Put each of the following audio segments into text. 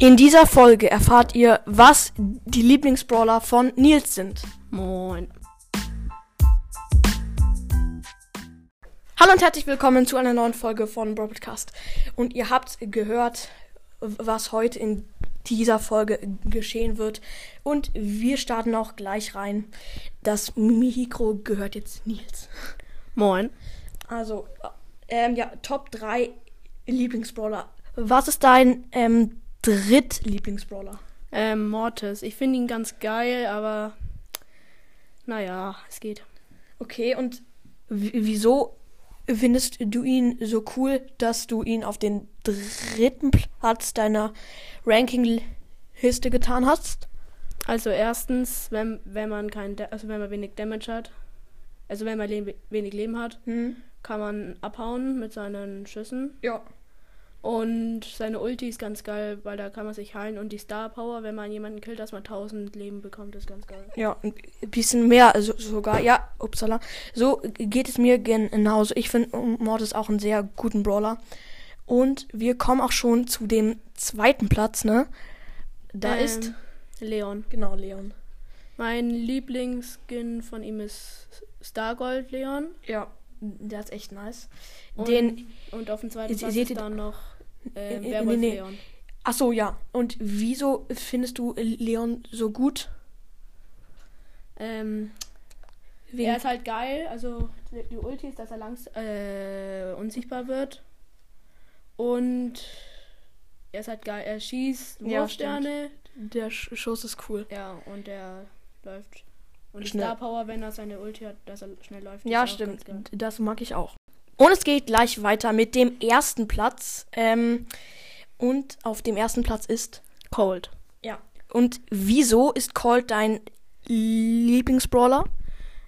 In dieser Folge erfahrt ihr, was die Lieblingsbrawler von Nils sind. Moin. Hallo und herzlich willkommen zu einer neuen Folge von Brawl Podcast. Und ihr habt gehört, was heute in dieser Folge geschehen wird. Und wir starten auch gleich rein. Das Mikro gehört jetzt Nils. Moin. Also, ähm, ja, Top 3 Lieblingsbrawler. Was ist dein ähm, Drittlieblingsbrawler? Ähm, Mortis. Ich finde ihn ganz geil, aber naja, es geht. Okay, und wieso findest du ihn so cool, dass du ihn auf den dritten Platz deiner Ranking-Liste getan hast? Also erstens, wenn, wenn man kein, Da- also wenn man wenig Damage hat, also wenn man le wenig Leben hat, Hm. kann man abhauen mit seinen Schüssen. Ja. Und seine Ulti ist ganz geil, weil da kann man sich heilen. Und die Star Power, wenn man jemanden killt, dass man 1000 Leben bekommt, ist ganz geil. Ja, ein bisschen mehr also sogar. Ja, upsala. So geht es mir genauso. Ich finde Mortis auch einen sehr guten Brawler. Und wir kommen auch schon zu dem zweiten Platz, ne? Da Ähm, ist. Leon. Genau, Leon. Mein Lieblingsskin von ihm ist Stargold Leon. Ja, der ist echt nice. Und, Den. und auf dem zweiten Platz ist dann noch äh, Nee, nee, Werwolf nee. Leon. Ach so, ja. Und wieso findest du Leon so gut? Ähm, Wegen- er ist halt geil. Also die Ulti ist, dass er langs äh, unsichtbar wird. Und er ist halt geil. Er schießt Ja, Wurfsterne. der Sch- Schuss ist cool. Ja, und er läuft. Und Schnell. Star Power, wenn er seine Ulti hat, dass er schnell läuft. Ja, stimmt. Das mag ich auch. Und es geht gleich weiter mit dem ersten Platz. Ähm, und auf dem ersten Platz ist. Cold. Ja. Und wieso ist Colt dein Lieblingsbrawler?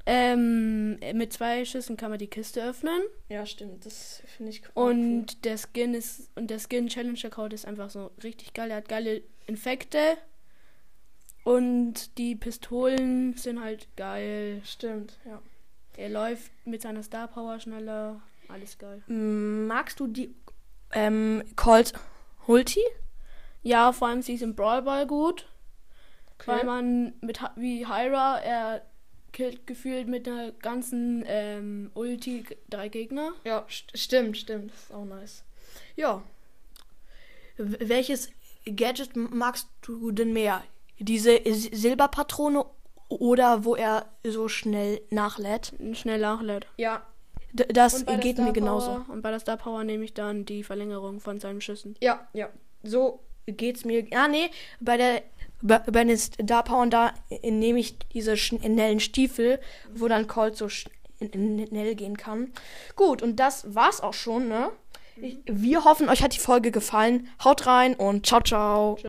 Ähm, mit zwei Schüssen kann man die Kiste öffnen. Ja, stimmt. Das finde ich Und der Skin ist und der Skin Challenger Code ist einfach so richtig geil. Er hat geile Infekte und die Pistolen sind halt geil. stimmt, ja. Er läuft mit seiner Star Power schneller. Alles geil. Magst du die ähm, Colt Ulti? Ja, vor allem sie ist im Brawl Ball gut, Okay. weil man mit wie Hyra er killt gefühlt mit der ganzen ähm, Ulti drei Gegner. Ja, st stimmt, stimmt. Das ist auch nice. Ja. W welches Gadget magst du denn mehr? Diese Silberpatrone oder wo er so schnell nachlädt? Schnell nachlädt. Ja. D das geht mir genauso. Und bei der Star Power nehme ich dann die Verlängerung von seinen Schüssen. Ja, ja. So geht's mir. Ah, nee, bei der bei, bei den Star Power da äh, nehme ich diese schnellen Stiefel, wo dann Colt so schnell gehen kann. Gut, und das war's auch schon, ne? Ich, wir hoffen, euch hat die Folge gefallen. Haut rein und ciao, ciao.